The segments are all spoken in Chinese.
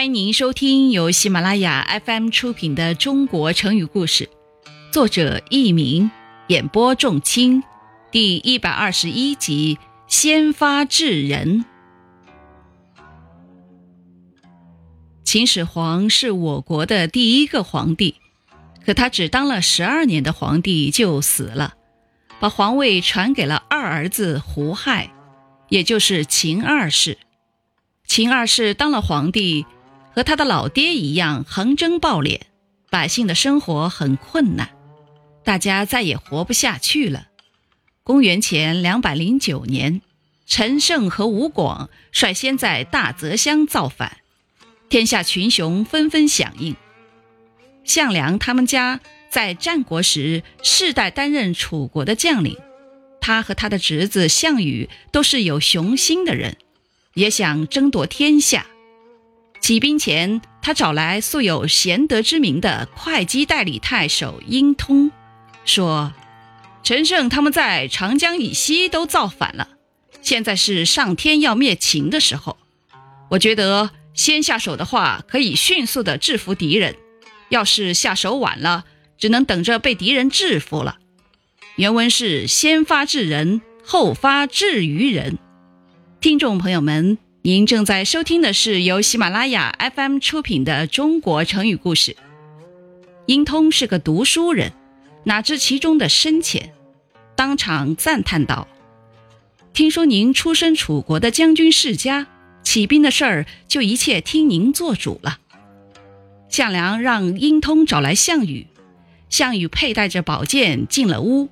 欢迎您收听由喜马拉雅 FM 出品的《中国成语故事》，作者佚名，演播仲卿，第一百二十一集《先发制人》。秦始皇是我国的第一个皇帝，可他只当了十二年的皇帝就死了，把皇位传给了二儿子胡亥，也就是秦二世。秦二世当了皇帝。和他的老爹一样横征暴敛，百姓的生活很困难，大家再也活不下去了。公元前两百零九年，陈胜和吴广率先在大泽乡造反，天下群雄纷纷响应。项梁他们家在战国时世代担任楚国的将领，他和他的侄子项羽都是有雄心的人，也想争夺天下。起兵前，他找来素有贤德之名的会稽代理太守殷通，说：“陈胜他们在长江以西都造反了，现在是上天要灭秦的时候。我觉得先下手的话，可以迅速的制服敌人；要是下手晚了，只能等着被敌人制服了。”原文是“先发制人，后发制于人”。听众朋友们。您正在收听的是由喜马拉雅 FM 出品的《中国成语故事》。殷通是个读书人，哪知其中的深浅，当场赞叹道：“听说您出身楚国的将军世家，起兵的事儿就一切听您做主了。”项梁让殷通找来项羽，项羽佩戴着宝剑进了屋，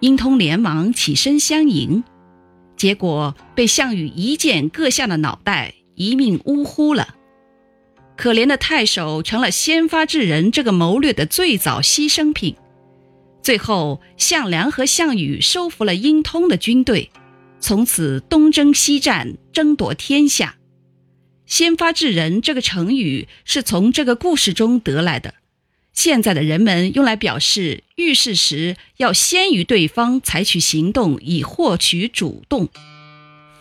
殷通连忙起身相迎。结果被项羽一剑割下了脑袋，一命呜呼了。可怜的太守成了先发制人这个谋略的最早牺牲品。最后，项梁和项羽收服了殷通的军队，从此东征西战，争夺天下。先发制人这个成语是从这个故事中得来的。现在的人们用来表示遇事时要先于对方采取行动，以获取主动。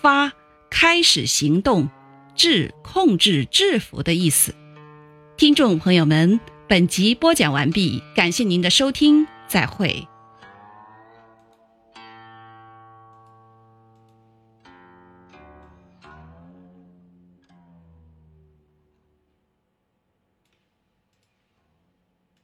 发开始行动，制控制制服的意思。听众朋友们，本集播讲完毕，感谢您的收听，再会。